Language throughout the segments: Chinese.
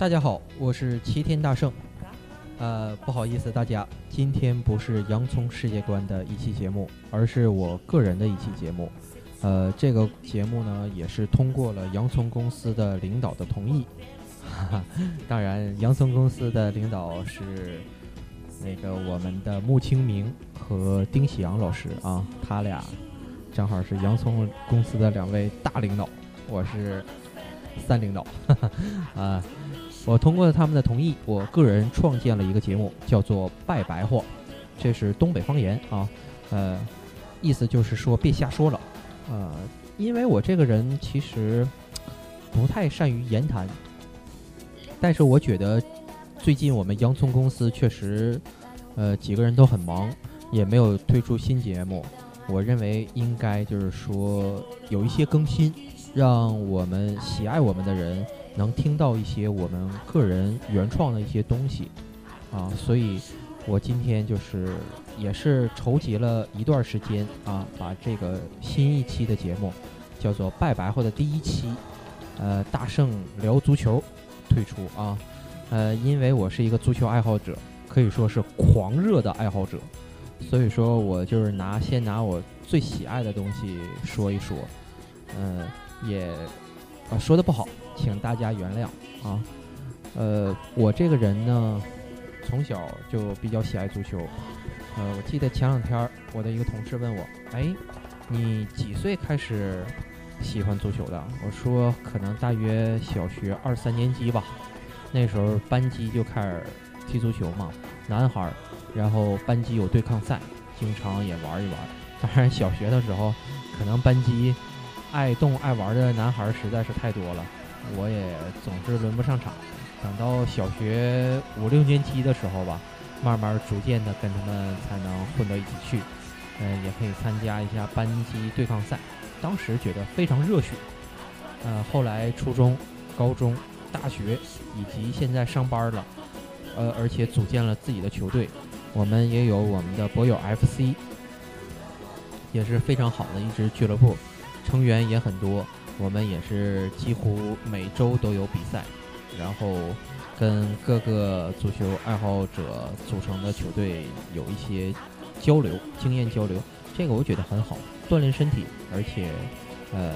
大家好，我是齐天大圣。呃，不好意思，大家，今天不是洋葱世界观的一期节目，而是我个人的一期节目。呃，这个节目呢，也是通过了洋葱公司的领导的同意。哈哈，当然，洋葱公司的领导是那个我们的穆清明和丁喜阳老师啊，他俩正好是洋葱公司的两位大领导，我是三领导。哈哈，啊，我通过他们的同意，我个人创建了一个节目，叫做“拜白话”，这是东北方言啊，呃，意思就是说别瞎说了。呃，因为我这个人其实不太善于言谈，但是我觉得最近我们洋葱公司确实，呃，几个人都很忙，也没有推出新节目。我认为应该就是说有一些更新，让我们喜爱我们的人能听到一些我们个人原创的一些东西啊，所以。我今天就是也是筹集了一段时间啊，把这个新一期的节目叫做“拜白后的第一期”，呃，大圣聊足球退出啊，呃，因为我是一个足球爱好者，可以说是狂热的爱好者，所以说我就是拿先拿我最喜爱的东西说一说，嗯，也啊说的不好，请大家原谅啊，呃，我这个人呢。从小就比较喜爱足球，呃，我记得前两天我的一个同事问我，哎，你几岁开始喜欢足球的？我说可能大约小学二三年级吧，那时候班级就开始踢足球嘛，男孩，然后班级有对抗赛，经常也玩一玩。当然小学的时候，可能班级爱动爱玩的男孩实在是太多了，我也总是轮不上场。等到小学五六年级的时候吧，慢慢逐渐的跟他们才能混到一起去，嗯，也可以参加一下班级对抗赛。当时觉得非常热血，呃，后来初中、高中、大学以及现在上班了，呃，而且组建了自己的球队，我们也有我们的博友 FC，也是非常好的一支俱乐部，成员也很多，我们也是几乎每周都有比赛。然后跟各个足球爱好者组成的球队有一些交流、经验交流，这个我觉得很好，锻炼身体，而且呃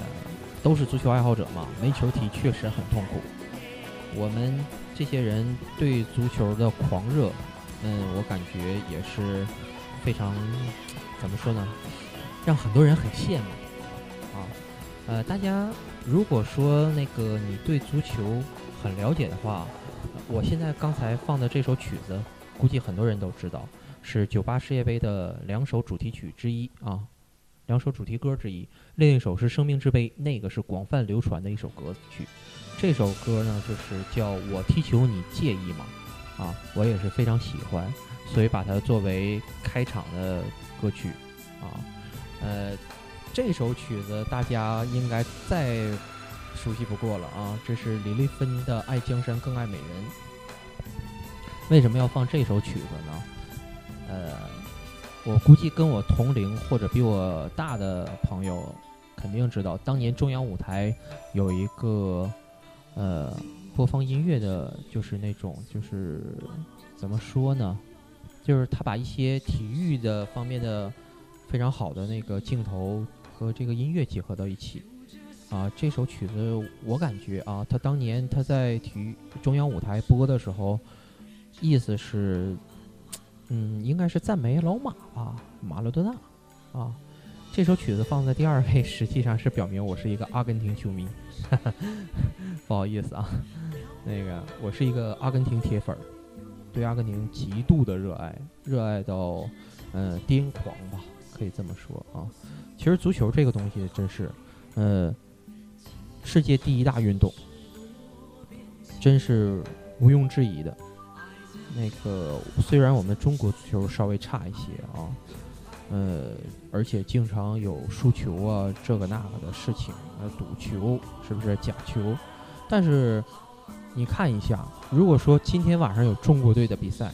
都是足球爱好者嘛，没球踢确实很痛苦。我们这些人对足球的狂热，嗯，我感觉也是非常怎么说呢，让很多人很羡慕。呃，大家如果说那个你对足球，很了解的话，我现在刚才放的这首曲子，估计很多人都知道，是九八世界杯的两首主题曲之一啊，两首主题歌之一。另一首是《生命之杯》，那个是广泛流传的一首歌曲。这首歌呢，就是叫我踢球你介意吗？啊，我也是非常喜欢，所以把它作为开场的歌曲啊。呃，这首曲子大家应该再。熟悉不过了啊！这是李丽芬的《爱江山更爱美人》。为什么要放这首曲子呢？呃，我估计跟我同龄或者比我大的朋友肯定知道，当年中央舞台有一个呃播放音乐的，就是那种就是怎么说呢？就是他把一些体育的方面的非常好的那个镜头和这个音乐结合到一起。啊，这首曲子我感觉啊，他当年他在体育中央舞台播的时候，意思是，嗯，应该是赞美老马吧，马勒多纳。啊，这首曲子放在第二位，实际上是表明我是一个阿根廷球迷。不好意思啊，那个我是一个阿根廷铁粉，对阿根廷极度的热爱，热爱到嗯癫狂吧，可以这么说啊。其实足球这个东西真是，呃。世界第一大运动，真是毋庸置疑的。那个虽然我们中国足球稍微差一些啊，呃，而且经常有输球啊这个那个的事情，呃，赌球是不是假球？但是你看一下，如果说今天晚上有中国队的比赛，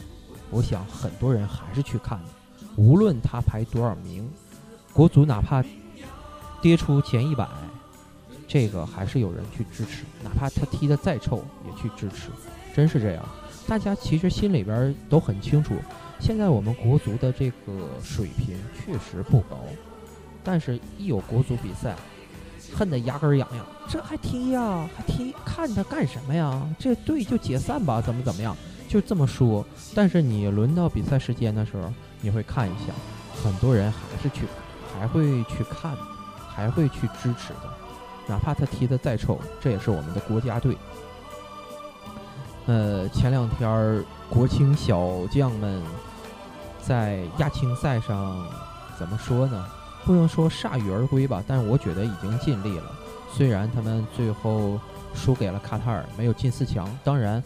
我想很多人还是去看的，无论他排多少名，国足哪怕跌出前一百。这个还是有人去支持，哪怕他踢得再臭也去支持，真是这样。大家其实心里边都很清楚，现在我们国足的这个水平确实不高，但是一有国足比赛，恨得牙根痒痒。这还踢呀？还踢？看他干什么呀？这队就解散吧？怎么怎么样？就这么说。但是你轮到比赛时间的时候，你会看一下，很多人还是去，还会去看，还会去支持的，哪怕他踢得再丑，这也是我们的国家队。呃，前两天儿国青小将们在亚青赛上怎么说呢？不能说铩羽而归吧，但是我觉得已经尽力了。虽然他们最后输给了卡塔尔，没有进四强，当然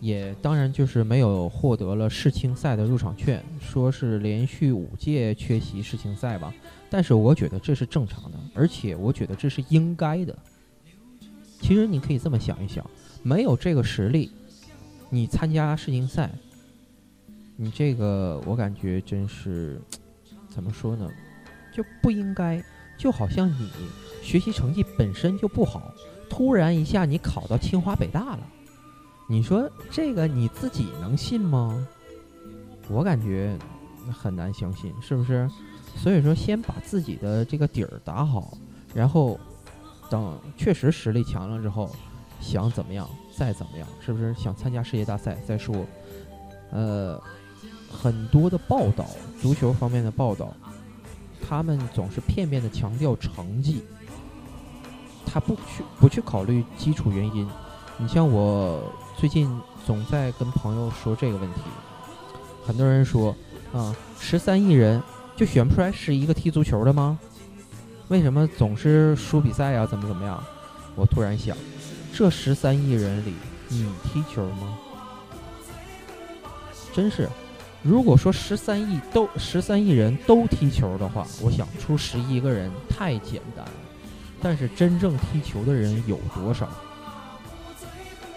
也当然就是没有获得了世青赛的入场券，说是连续五届缺席世青赛吧。但是我觉得这是正常的，而且我觉得这是应该的。其实你可以这么想一想。没有这个实力，你参加世青赛，你这个我感觉真是怎么说呢，就不应该。就好像你学习成绩本身就不好，突然一下你考到清华北大了，你说这个你自己能信吗？我感觉很难相信，是不是？所以说，先把自己的这个底儿打好，然后等确实实力强了之后。想怎么样，再怎么样，是不是想参加世界大赛再说？呃，很多的报道，足球方面的报道，他们总是片面的强调成绩，他不去不去考虑基础原因。你像我最近总在跟朋友说这个问题，很多人说啊，十三亿人就选不出来是一个踢足球的吗？为什么总是输比赛呀？怎么怎么样？我突然想。这十三亿人里，你踢球吗？真是，如果说十三亿都十三亿人都踢球的话，我想出十一个人太简单了。但是真正踢球的人有多少？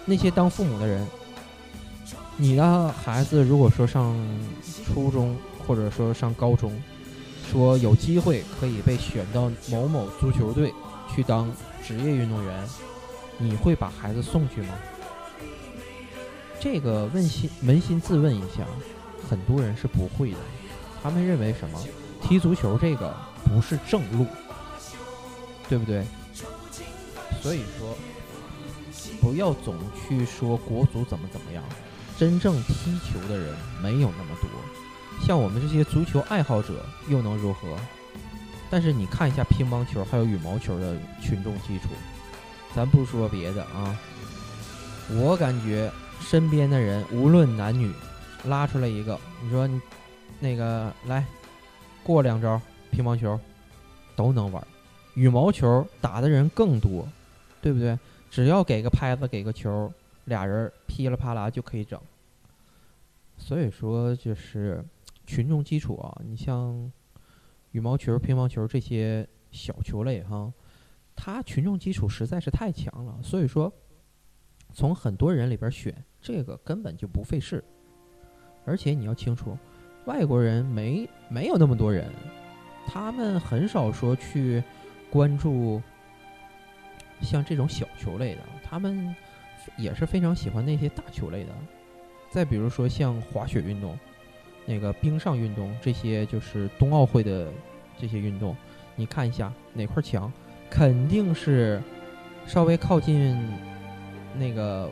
那些当父母的人，你的孩子如果说上初中或者说上高中，说有机会可以被选到某某足球队去当职业运动员。你会把孩子送去吗？这个问心扪心自问一下，很多人是不会的。他们认为什么？踢足球这个不是正路，对不对？所以说，不要总去说国足怎么怎么样，真正踢球的人没有那么多。像我们这些足球爱好者又能如何？但是你看一下乒乓球还有羽毛球的群众基础。咱不说别的啊，我感觉身边的人无论男女，拉出来一个，你说那个来过两招乒乓球都能玩，羽毛球打的人更多，对不对？只要给个拍子，给个球，俩人噼里啪啦就可以整。所以说，就是群众基础啊，你像羽毛球、乒乓球这些小球类哈。他群众基础实在是太强了，所以说从很多人里边选这个根本就不费事，而且你要清楚，外国人没没有那么多人，他们很少说去关注像这种小球类的，他们也是非常喜欢那些大球类的。再比如说像滑雪运动、那个冰上运动这些，就是冬奥会的这些运动，你看一下哪块强。肯定是稍微靠近那个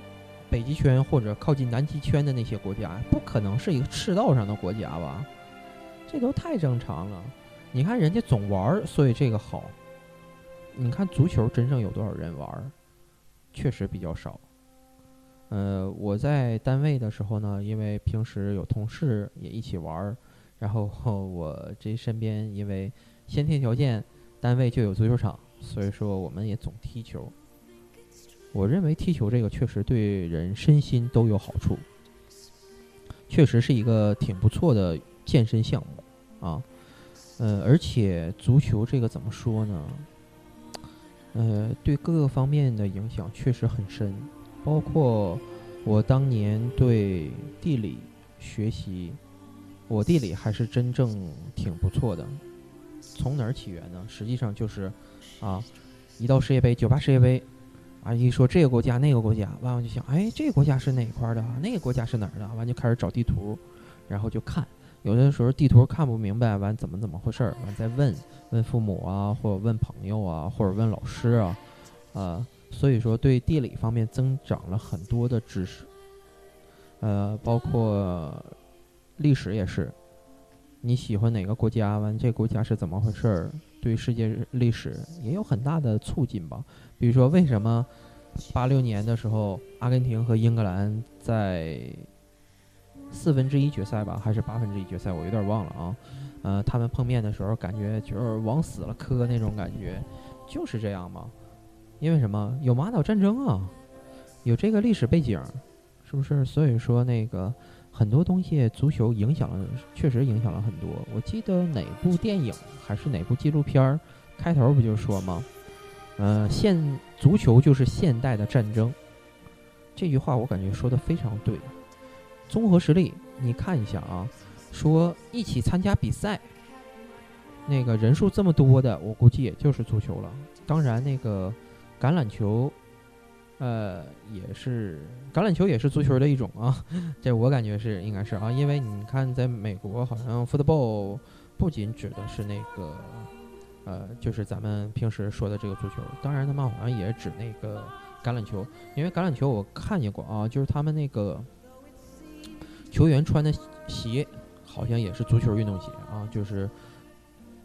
北极圈或者靠近南极圈的那些国家，不可能是一个赤道上的国家吧？这都太正常了。你看人家总玩，所以这个好。你看足球真正有多少人玩？确实比较少。呃，我在单位的时候呢，因为平时有同事也一起玩儿，然后 我这身边因为先天条件，单位就有足球场。所以说，我们也总踢球。我认为踢球这个确实对人身心都有好处，确实是一个挺不错的健身项目啊。呃，而且足球这个怎么说呢？呃，对各个方面的影响确实很深，包括我当年对地理学习，我地理还是真正挺不错的。从哪儿起源呢？实际上就是。啊，一到世界杯，九八世界杯，啊，一说这个国家那个国家，完了就想，哎，这个国家是哪块的？那个国家是哪儿的？完就开始找地图，然后就看。有的时候地图看不明白，完怎么怎么回事儿，完再问问父母啊，或者问朋友啊，或者问老师啊，啊，所以说对地理方面增长了很多的知识，呃，包括历史也是，你喜欢哪个国家，完这国家是怎么回事儿，对世界历史也有很大的促进吧。比如说为什么八六年的时候，阿根廷和英格兰在。四分之一决赛吧，还是八分之一决赛，我有点忘了啊。呃，他们碰面的时候，感觉就是往死了磕那种感觉，就是这样嘛。因为什么？有马岛战争啊，有这个历史背景，是不是？所以说那个很多东西，足球影响了，确实影响了很多。我记得哪部电影还是哪部纪录片儿，开头不就说吗？呃，现足球就是现代的战争。这句话我感觉说的非常对。综合实力，你看一下啊，说一起参加比赛，那个人数这么多的，我估计也就是足球了。当然，那个橄榄球，呃，也是橄榄球也是足球的一种啊。这我感觉是应该是啊，因为你看，在美国好像 football 不仅指的是那个，呃，就是咱们平时说的这个足球，当然他们好像也指那个橄榄球，因为橄榄球我看见过啊，就是他们那个。球员穿的鞋好像也是足球运动鞋啊，就是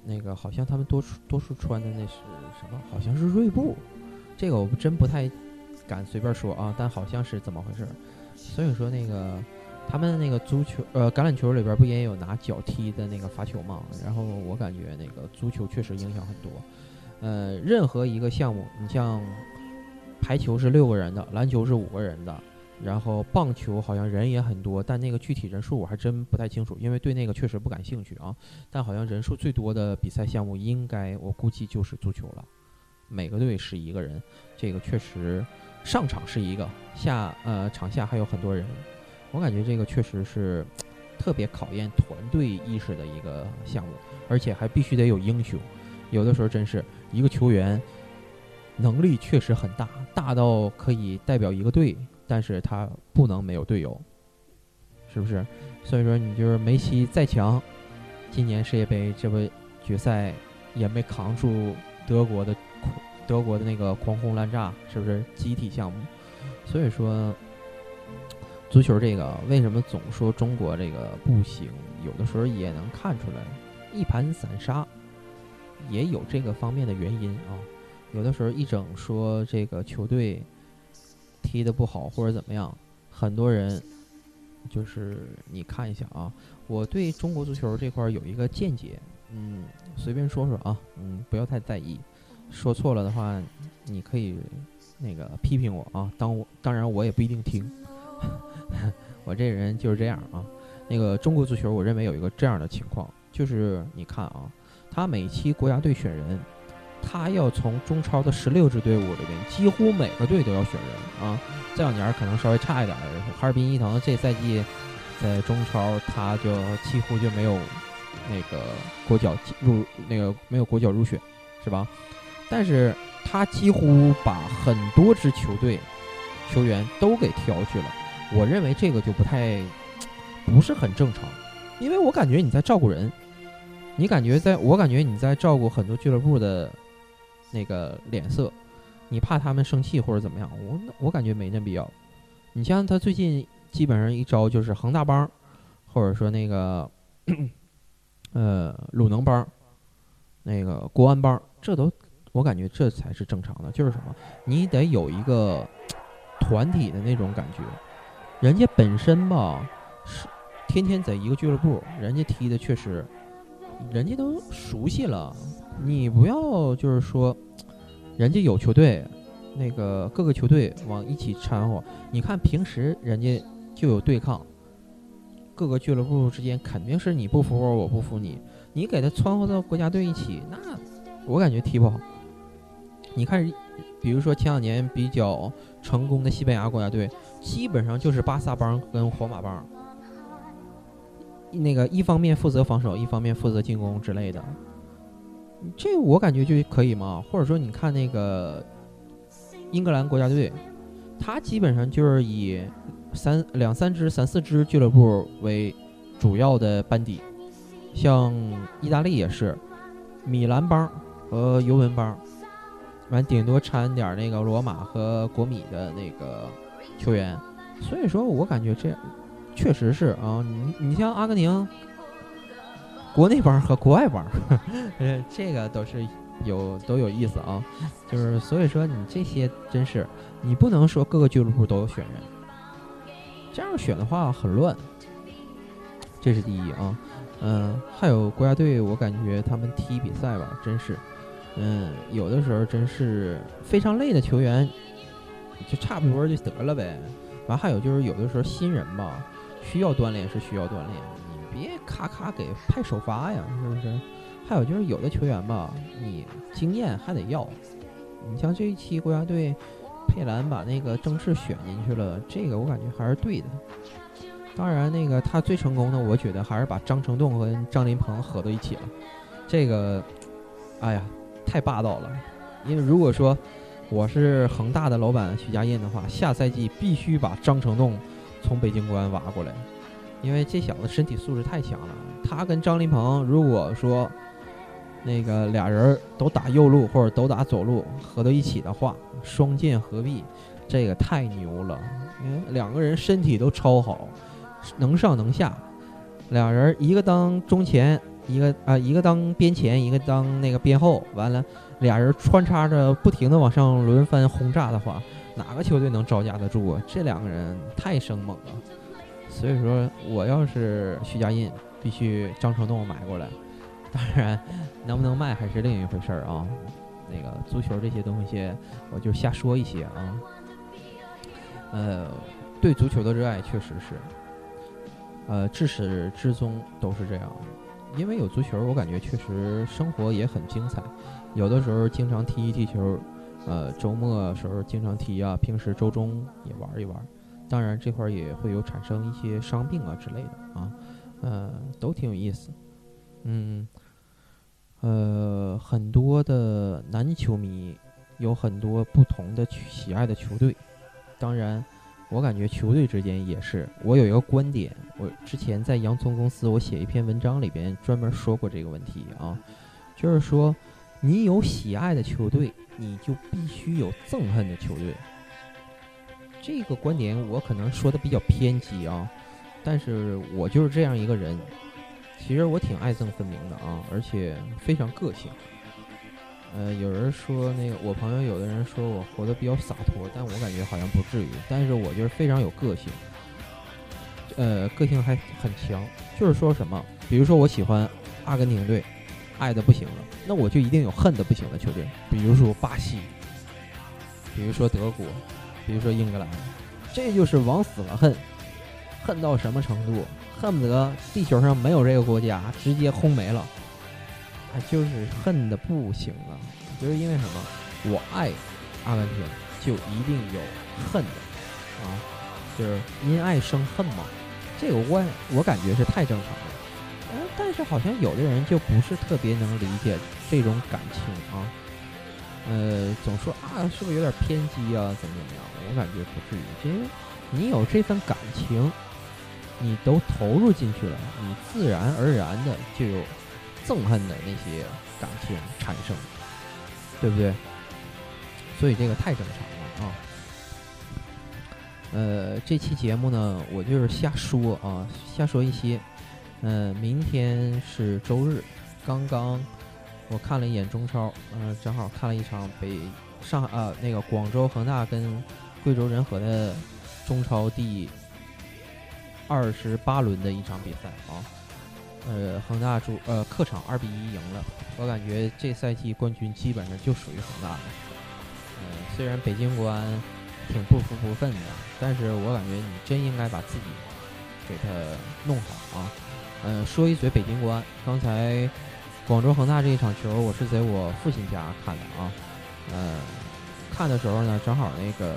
那个好像他们多数多数穿的那是什么？好像是锐步，这个我真不太敢随便说啊，但好像是怎么回事？所以说那个他们那个足球呃橄榄球里边不也有拿脚踢的那个罚球吗？然后我感觉那个足球确实影响很多。呃，任何一个项目，你像排球是六个人的，篮球是五个人的。然后棒球好像人也很多，但那个具体人数我还真不太清楚，因为对那个确实不感兴趣啊。但好像人数最多的比赛项目应该我估计就是足球了，每个队十一个人，这个确实上场是一个，下呃场下还有很多人，我感觉这个确实是特别考验团队意识的一个项目，而且还必须得有英雄，有的时候真是一个球员能力确实很大，大到可以代表一个队。但是他不能没有队友，是不是？所以说你就是梅西再强，今年世界杯这不决赛也没扛住德国的德国的那个狂轰滥炸，是不是集体项目？所以说，足球这个为什么总说中国这个不行？有的时候也能看出来，一盘散沙，也有这个方面的原因啊。有的时候一整说这个球队。踢得不好或者怎么样，很多人就是你看一下啊，我对中国足球这块有一个见解，嗯，随便说说啊，嗯，不要太在意，说错了的话，你可以那个批评我啊，当我当然我也不一定听，我这人就是这样啊。那个中国足球，我认为有一个这样的情况，就是你看啊，他每期国家队选人。他要从中超的十六支队伍里边，几乎每个队都要选人啊。这两年可能稍微差一点，哈尔滨伊藤这赛季在中超他就几乎就没有那个国脚入那个没有国脚入选，是吧？但是他几乎把很多支球队球员都给挑去了。我认为这个就不太不是很正常，因为我感觉你在照顾人，你感觉在我感觉你在照顾很多俱乐部的。那个脸色，你怕他们生气或者怎么样？我我感觉没那必要。你像他最近基本上一招就是恒大帮，或者说那个呃鲁能帮，那个国安帮，这都我感觉这才是正常的。就是什么，你得有一个团体的那种感觉。人家本身吧是天天在一个俱乐部，人家踢的确实，人家都熟悉了。你不要就是说，人家有球队，那个各个球队往一起掺和。你看平时人家就有对抗，各个俱乐部之间肯定是你不服我，我不服你。你给他掺和到国家队一起，那我感觉踢不好。你看，比如说前两年比较成功的西班牙国家队，基本上就是巴萨帮跟皇马帮，那个一方面负责防守，一方面负责进攻之类的。这我感觉就可以嘛，或者说你看那个英格兰国家队，他基本上就是以三两三支、三四支俱乐部为主要的班底，像意大利也是米兰帮和尤文帮，完顶多掺点那个罗马和国米的那个球员，所以说我感觉这确实是啊，你你像阿根廷。国内班和国外班，呃，这个都是有都有意思啊，就是所以说你这些真是你不能说各个俱乐部都有选人，这样选的话很乱，这是第一啊，嗯，还有国家队，我感觉他们踢比赛吧，真是，嗯，有的时候真是非常累的球员，就差不多就得了呗，完还有就是有的时候新人吧，需要锻炼是需要锻炼。别咔咔给派首发呀，是不是？还有就是有的球员吧，你经验还得要。你像这一期国家队，佩兰把那个郑智选进去了，这个我感觉还是对的。当然，那个他最成功的，我觉得还是把张成栋和张琳芃合到一起了。这个，哎呀，太霸道了。因为如果说我是恒大的老板徐家印的话，下赛季必须把张成栋从北京国安挖过来。因为这小子身体素质太强了，他跟张琳芃如果说那个俩人都打右路或者都打左路合到一起的话，双剑合璧，这个太牛了。因为两个人身体都超好，能上能下，俩人一个当中前，一个啊一个当边前，一个当那个边后，完了俩人穿插着不停的往上轮番轰炸的话，哪个球队能招架得住啊？这两个人太生猛了。所以说，我要是徐家印，必须张成栋买过来。当然，能不能卖还是另一回事儿啊。那个足球这些东西，我就瞎说一些啊。呃，对足球的热爱确实是，呃，至始至终都是这样。因为有足球，我感觉确实生活也很精彩。有的时候经常踢一踢球，呃，周末时候经常踢啊，平时周中也玩一玩。当然，这块儿也会有产生一些伤病啊之类的啊，呃，都挺有意思。嗯，呃，很多的男球迷有很多不同的喜爱的球队。当然，我感觉球队之间也是。我有一个观点，我之前在洋葱公司我写一篇文章里边专门说过这个问题啊，就是说，你有喜爱的球队，你就必须有憎恨的球队。这个观点我可能说的比较偏激啊，但是我就是这样一个人。其实我挺爱憎分明的啊，而且非常个性。呃，有人说那个我朋友有的人说我活得比较洒脱，但我感觉好像不至于。但是我就是非常有个性，呃，个性还很强。就是说什么，比如说我喜欢阿根廷队，爱的不行了，那我就一定有恨的不行的球队，比如说巴西，比如说德国。比如说英格兰，这就是往死了恨，恨到什么程度？恨不得地球上没有这个国家，直接轰没了。啊，就是恨的不行啊！就是因为什么？我爱阿根廷，就一定有恨的啊！就是因爱生恨嘛。这个我我感觉是太正常了。但是好像有的人就不是特别能理解这种感情啊。呃，总说那，是不是有点偏激啊？怎么怎么样？我感觉不至于，因为你有这份感情，你都投入进去了，你自然而然的就有憎恨的那些感情产生，对不对？所以这个太正常了啊。呃，这期节目呢，我就是瞎说啊，瞎说一些。嗯，明天是周日，刚刚。我看了一眼中超，嗯，正好看了一场北上啊那个广州恒大跟贵州人和的中超第二十八轮的一场比赛啊，呃，恒大主呃客场二比一赢了，我感觉这赛季冠军基本上就属于恒大了。嗯，虽然北京国安挺不服不忿的，但是我感觉你真应该把自己给他弄好啊。嗯，说一嘴北京国安，刚才。广州恒大这一场球，我是在我父亲家看的啊。嗯，看的时候呢，正好那个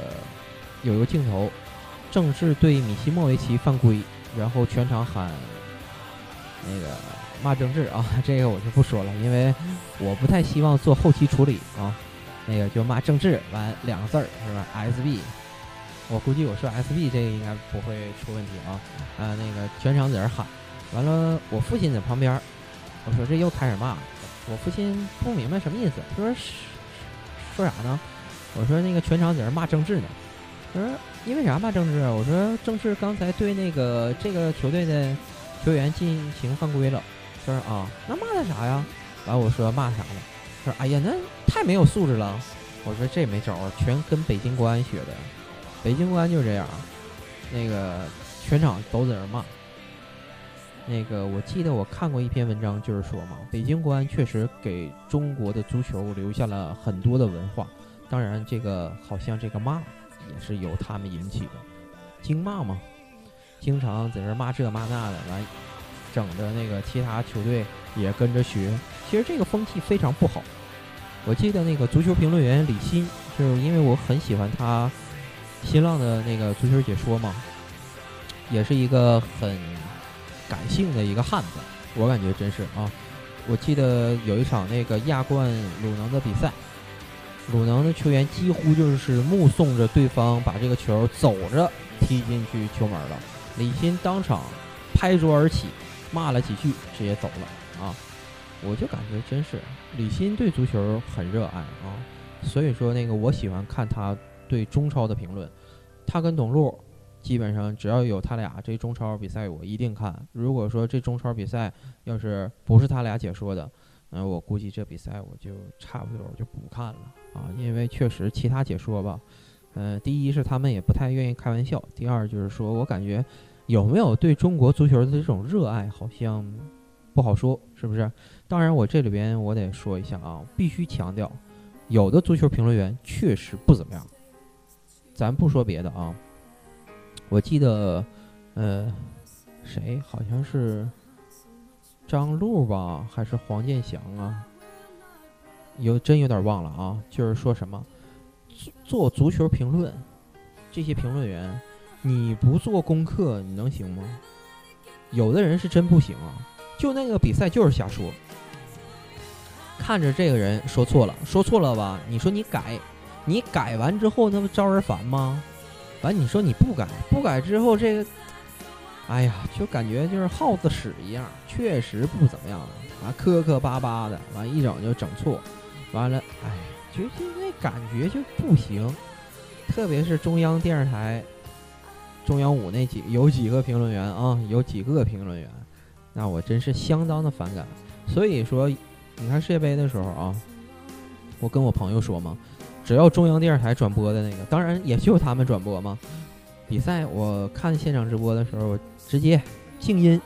有一个镜头，正是对米西莫维奇犯规，然后全场喊那个骂郑智啊。这个我就不说了，因为我不太希望做后期处理啊。那个就骂政治，完两个字儿是吧？SB，我估计我说 SB 这个应该不会出问题啊。啊，那个全场在那喊，完了我父亲在旁边，我说这又开始骂，我父亲不明白什么意思，他说说啥呢？我说那个全场在那骂郑智呢。他说因为啥骂郑智啊？我说郑智刚才对那个这个球队的球员进行犯规了。他说啊，那骂他啥呀？完我说骂啥了？他说哎呀，那太没有素质了。我说这没招儿，全跟北京国安学的。北京国安就这样，那个全场都在那骂。那个我记得我看过一篇文章，就是说嘛，北京国安确实给中国的足球留下了很多的文化。当然，这个好像这个骂也是由他们引起的，经骂嘛，经常在这骂这骂那的，完整的那个其他球队也跟着学。其实这个风气非常不好。我记得那个足球评论员李欣，就是因为我很喜欢他新浪的那个足球解说嘛，也是一个很感性的一个汉子。我感觉真是啊，我记得有一场那个亚冠鲁能的比赛。鲁能的球员几乎就是目送着对方把这个球走着踢进去球门了。李鑫当场拍桌而起，骂了几句，直接走了。啊，我就感觉真是李鑫对足球很热爱啊。所以说那个我喜欢看他对中超的评论。他跟董路基本上只要有他俩这中超比赛，我一定看。如果说这中超比赛要是不是他俩解说的，那我估计这比赛我就差不多就不看了。啊，因为确实其他解说吧，呃，第一是他们也不太愿意开玩笑，第二就是说我感觉有没有对中国足球的这种热爱，好像不好说，是不是？当然，我这里边我得说一下啊，必须强调，有的足球评论员确实不怎么样。咱不说别的啊，我记得，呃，谁好像是张璐吧，还是黄健翔啊？有真有点忘了啊，就是说什么做足球评论，这些评论员，你不做功课你能行吗？有的人是真不行啊，就那个比赛就是瞎说，看着这个人说错了，说错了吧？你说你改，你改完之后那不招人烦吗？完你说你不改，不改之后这个，哎呀，就感觉就是耗子屎一样，确实不怎么样。完磕磕巴巴的，完一整就整错。完了，哎，就是那感觉就不行，特别是中央电视台、中央五那几有几个评论员啊，有几个评论员，那我真是相当的反感。所以说，你看世界杯的时候啊，我跟我朋友说嘛，只要中央电视台转播的那个，当然也就他们转播嘛。比赛我看现场直播的时候，直接静音，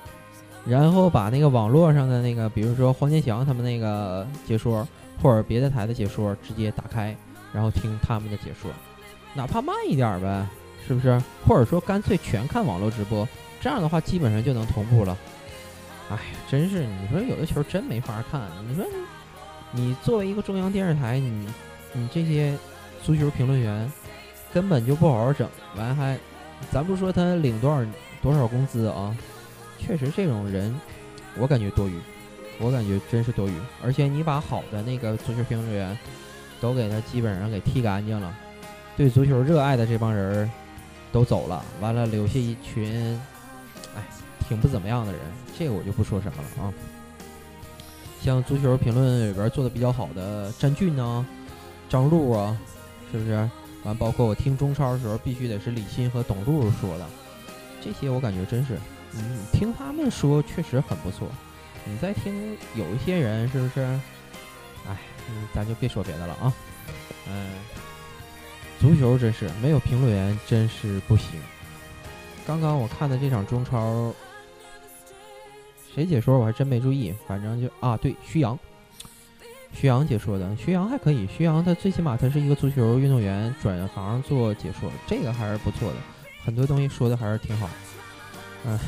然后把那个网络上的那个，比如说黄健翔他们那个解说。或者别的台的解说直接打开，然后听他们的解说，哪怕慢一点呗，是不是？或者说干脆全看网络直播，这样的话基本上就能同步了。哎呀，真是你说有的球真没法看。你说你作为一个中央电视台，你你这些足球评论员根本就不好好整，完还咱不说他领多少多少工资啊，确实这种人我感觉多余。我感觉真是多余，而且你把好的那个足球评论员都给他基本上给踢干净了，对足球热爱的这帮人都走了，完了留下一群，哎，挺不怎么样的人，这个我就不说什么了啊。像足球评论里边做的比较好的詹俊呢、张璐啊，是不是？完，包括我听中超的时候，必须得是李欣和董路说的，这些我感觉真是，嗯，听他们说确实很不错。你再听有一些人是不是？哎，咱就别说别的了啊。嗯，足球真是没有评论员真是不行。刚刚我看的这场中超，谁解说我还真没注意。反正就啊，对，徐阳，徐阳解说的，徐阳还可以。徐阳他最起码他是一个足球运动员，转行做解说，这个还是不错的。很多东西说的还是挺好。嗯，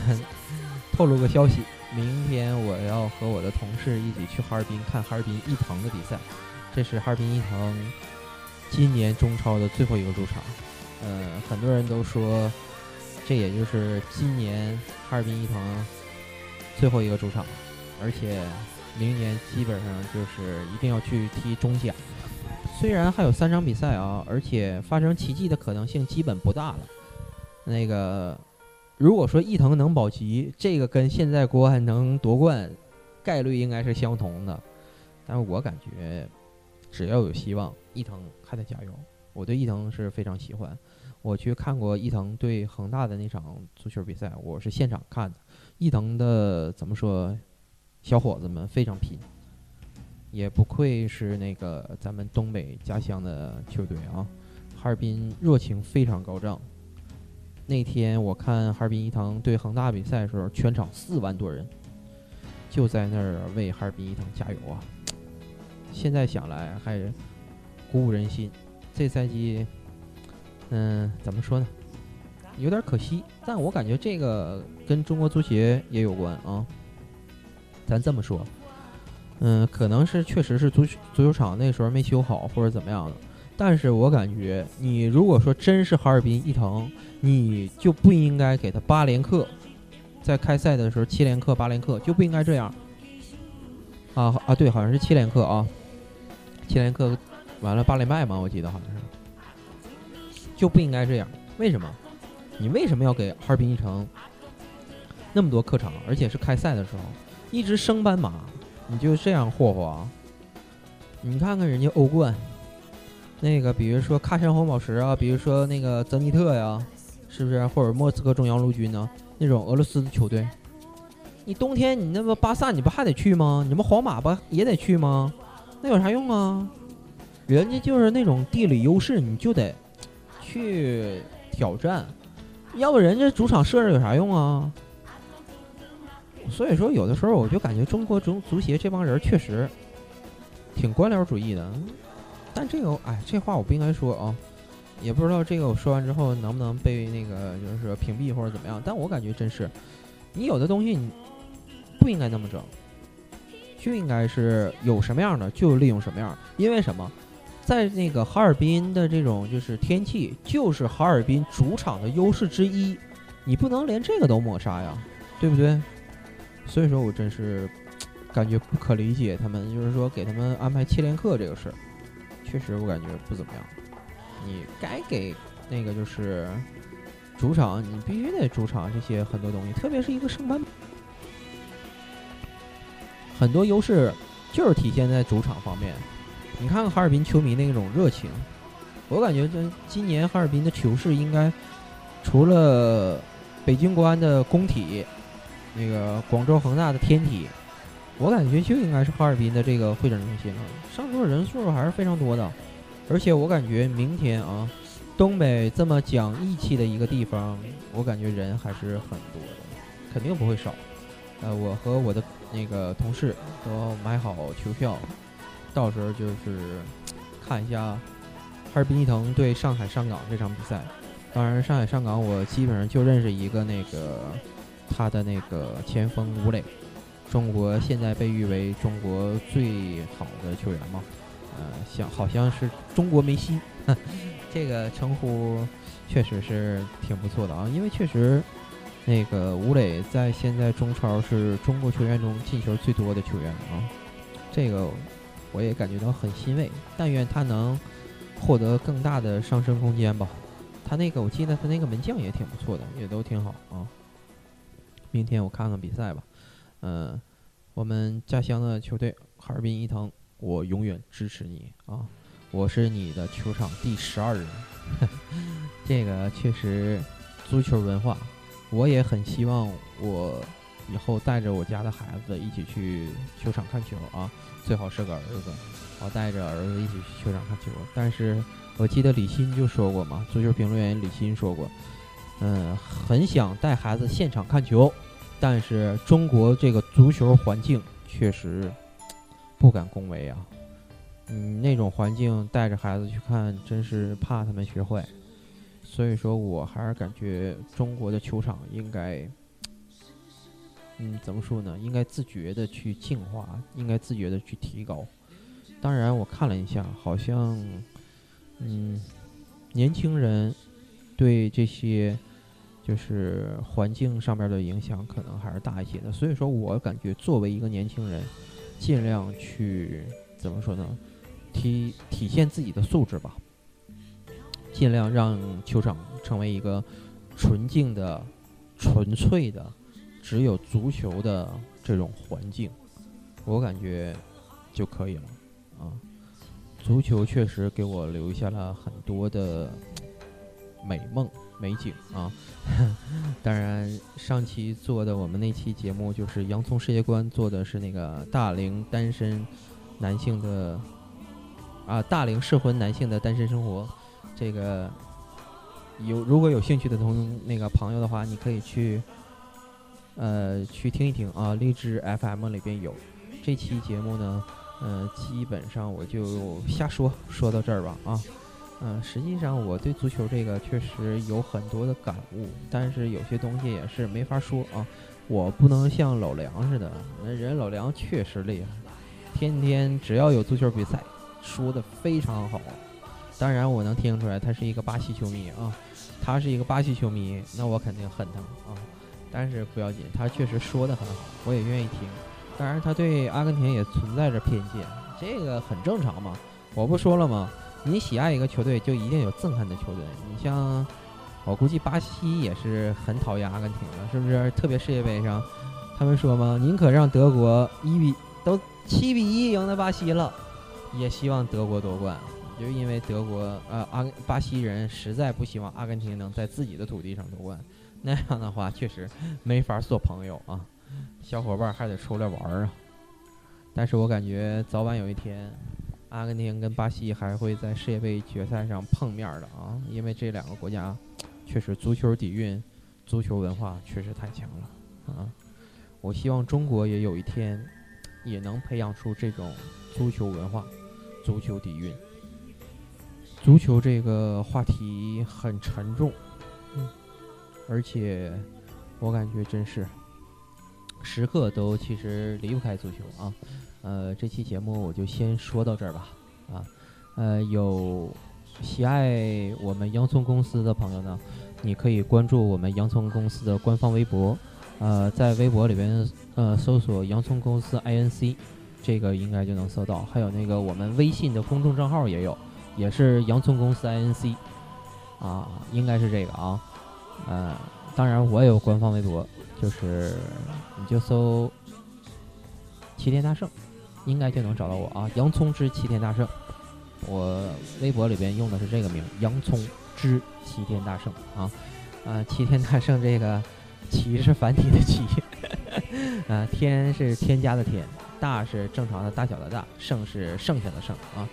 透露个消息。明天我要和我的同事一起去哈尔滨看哈尔滨伊藤的比赛，这是哈尔滨伊藤今年中超的最后一个主场。呃，很多人都说这也就是今年哈尔滨伊藤最后一个主场，而且明年基本上就是一定要去踢中甲。虽然还有三场比赛啊，而且发生奇迹的可能性基本不大了。那个，如果说伊藤能保级，这个跟现在国安能夺冠概率应该是相同的。但是我感觉，只要有希望，伊藤还得加油。我对伊藤是非常喜欢。我去看过伊藤对恒大的那场足球比赛，我是现场看的。伊藤的怎么说，小伙子们非常拼。也不愧是那个咱们东北家乡的球队啊，哈尔滨热情非常高涨。那天我看哈尔滨伊藤对恒大比赛的时候，全场四万多人就在那儿为哈尔滨伊藤加油啊！现在想来还鼓舞人心。这赛季，嗯，怎么说呢？有点可惜，但我感觉这个跟中国足协也有关啊。咱这么说。嗯，可能是确实是足足球场那时候没修好或者怎么样的，但是我感觉你如果说真是哈尔滨伊藤，你就不应该给他八连克，在开赛的时候七连克八连克就不应该这样。啊啊，对，好像是七连克啊，七连克完了八连败嘛，我记得好像是，就不应该这样。为什么？你为什么要给哈尔滨一城那么多客场，而且是开赛的时候一直升班马？你就这样霍霍啊？你看看人家欧冠，那个比如说喀山红宝石啊，比如说那个泽尼特呀，是不是？或者莫斯科中央陆军呢？那种俄罗斯的球队，你冬天你那个巴萨你不还得去吗？你们皇马不也得去吗？那有啥用啊？人家就是那种地理优势，你就得去挑战，要不人家主场设置有啥用啊？所以说，有的时候我就感觉中国足足协这帮人确实挺官僚主义的。但这个，哎，这话我不应该说啊，也不知道这个我说完之后能不能被那个就是屏蔽或者怎么样。但我感觉真是，你有的东西你不应该那么整，就应该是有什么样的就利用什么样。因为什么，在那个哈尔滨的这种就是天气，就是哈尔滨主场的优势之一，你不能连这个都抹杀呀，对不对？所以说我真是感觉不可理解，他们就是说给他们安排七连课这个事儿，确实我感觉不怎么样。你该给那个就是主场，你必须得主场这些很多东西，特别是一个升班，很多优势就是体现在主场方面。你看看哈尔滨球迷那种热情，我感觉这今年哈尔滨的球市应该除了北京国安的工体。那个广州恒大的天体，我感觉就应该是哈尔滨的这个会展中心了。上座人数还是非常多的，而且我感觉明天啊，东北这么讲义气的一个地方，我感觉人还是很多的，肯定不会少。呃，我和我的那个同事都买好球票，到时候就是看一下哈尔滨伊藤对上海上港这场比赛。当然，上海上港我基本上就认识一个那个。他的那个前锋吴磊，中国现在被誉为中国最好的球员嘛？呃，像好像是中国梅西，这个称呼确实是挺不错的啊。因为确实，那个吴磊在现在中超是中国球员中进球最多的球员啊。这个我也感觉到很欣慰，但愿他能获得更大的上升空间吧。他那个我记得他那个门将也挺不错的，也都挺好啊。明天我看看比赛吧，嗯，我们家乡的球队哈尔滨伊藤，我永远支持你啊！我是你的球场第十二人，这个确实足球文化，我也很希望我以后带着我家的孩子一起去球场看球啊，最好是个儿子，我带着儿子一起去球场看球。但是我记得李欣就说过嘛，足球评论员李欣说过。嗯，很想带孩子现场看球，但是中国这个足球环境确实不敢恭维啊。嗯，那种环境带着孩子去看，真是怕他们学坏。所以说我还是感觉中国的球场应该，嗯，怎么说呢？应该自觉的去净化，应该自觉的去提高。当然，我看了一下，好像，嗯，年轻人对这些。就是环境上面的影响可能还是大一些的，所以说我感觉作为一个年轻人，尽量去怎么说呢？体体现自己的素质吧，尽量让球场成为一个纯净的、纯粹的、只有足球的这种环境，我感觉就可以了啊。足球确实给我留下了很多的美梦。美景啊，当然上期做的我们那期节目就是洋葱世界观，做的是那个大龄单身男性的啊，大龄适婚男性的单身生活。这个有如果有兴趣的同那个朋友的话，你可以去呃去听一听啊，荔枝 FM 里边有这期节目呢。嗯，基本上我就瞎说说到这儿吧啊。嗯，实际上我对足球这个确实有很多的感悟，但是有些东西也是没法说啊。我不能像老梁似的，那人老梁确实厉害，天天只要有足球比赛，说的非常好。当然我能听出来他是一个巴西球迷啊，他是一个巴西球迷，那我肯定恨他啊。但是不要紧，他确实说的很好，我也愿意听。当然他对阿根廷也存在着偏见，这个很正常嘛。我不说了吗？你喜爱一个球队，就一定有憎恨的球队。你像，我估计巴西也是很讨厌阿根廷的，是不是？特别世界杯上，他们说吗？宁可让德国一比都七比一赢了巴西了，也希望德国夺冠。就因为德国呃阿巴西人实在不希望阿根廷能在自己的土地上夺冠，那样的话确实没法做朋友啊。小伙伴还得出来玩啊。但是我感觉早晚有一天。阿根廷跟巴西还会在世界杯决赛上碰面的啊，因为这两个国家确实足球底蕴、足球文化确实太强了啊！我希望中国也有一天也能培养出这种足球文化、足球底蕴。足球这个话题很沉重，嗯，而且我感觉真是时刻都其实离不开足球啊。呃，这期节目我就先说到这儿吧。啊，呃，有喜爱我们洋葱公司的朋友呢，你可以关注我们洋葱公司的官方微博。呃，在微博里边，呃，搜索“洋葱公司 INC”，这个应该就能搜到。还有那个我们微信的公众账号也有，也是洋葱公司 INC。啊，应该是这个啊。呃，当然我也有官方微博，就是你就搜“齐天大圣”。应该就能找到我啊！洋葱之齐天大圣，我微博里边用的是这个名，洋葱之齐天大圣啊，啊，齐天大圣这个齐是繁体的齐，啊，天是添加的天，大是正常的大小的大，圣是剩下的圣啊，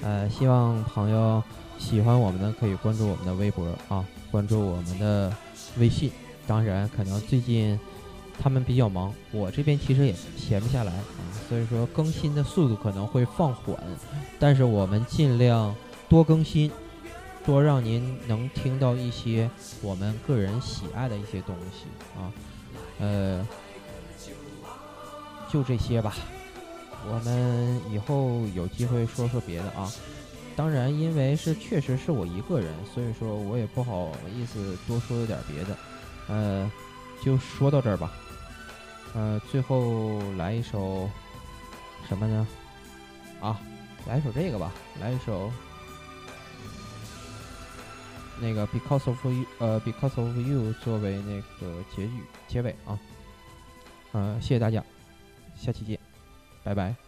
呃，希望朋友喜欢我们的可以关注我们的微博啊，关注我们的微信，当然可能最近。他们比较忙，我这边其实也闲不下来啊，所以说更新的速度可能会放缓，但是我们尽量多更新，多让您能听到一些我们个人喜爱的一些东西啊，呃，就这些吧，我们以后有机会说说别的啊，当然因为是确实是我一个人，所以说我也不好意思多说点别的，呃，就说到这儿吧。呃，最后来一首什么呢？啊，来一首这个吧，来一首那个 Because of You，呃，Because of You 作为那个结语结尾啊。呃，谢谢大家，下期见，拜拜。